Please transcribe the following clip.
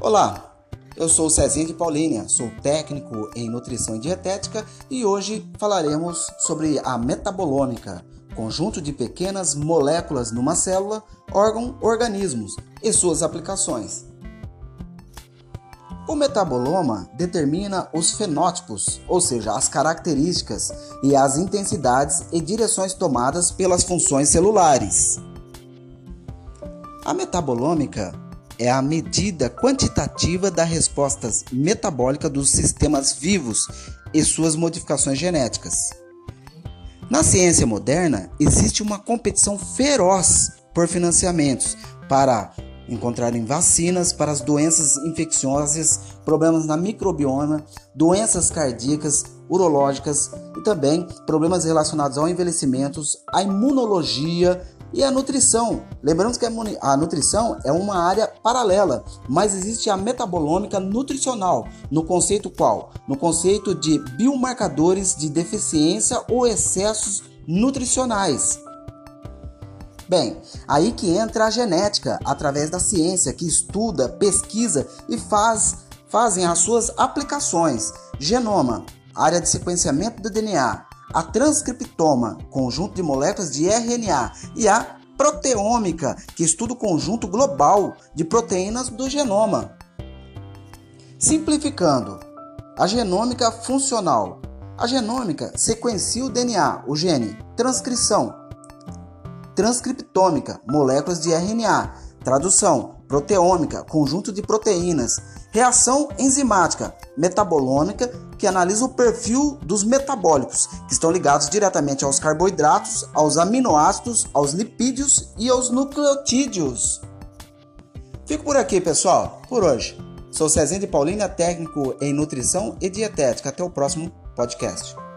Olá, eu sou Cezinha de Paulínia, sou técnico em nutrição e dietética e hoje falaremos sobre a metabolômica, conjunto de pequenas moléculas numa célula, órgão, organismos e suas aplicações. O metaboloma determina os fenótipos, ou seja, as características e as intensidades e direções tomadas pelas funções celulares. A metabolômica é a medida quantitativa da resposta metabólica dos sistemas vivos e suas modificações genéticas. Na ciência moderna, existe uma competição feroz por financiamentos para encontrarem vacinas para as doenças infecciosas, problemas na microbioma, doenças cardíacas, urológicas e também problemas relacionados ao envelhecimento, à imunologia, e a nutrição. Lembramos que a nutrição é uma área paralela, mas existe a metabolômica nutricional, no conceito qual? No conceito de biomarcadores de deficiência ou excessos nutricionais. Bem, aí que entra a genética, através da ciência que estuda, pesquisa e faz fazem as suas aplicações. Genoma, área de sequenciamento do DNA, a transcriptoma, conjunto de moléculas de RNA, e a proteômica, que estuda o conjunto global de proteínas do genoma. Simplificando, a genômica funcional. A genômica sequencia o DNA, o gene, transcrição, transcriptômica, moléculas de RNA, tradução, proteômica, conjunto de proteínas, reação enzimática, metabolômica, que analisa o perfil dos metabólicos, que estão ligados diretamente aos carboidratos, aos aminoácidos, aos lipídios e aos nucleotídeos. Fico por aqui, pessoal, por hoje. Sou Cezinha de Paulina, técnico em nutrição e dietética. Até o próximo podcast.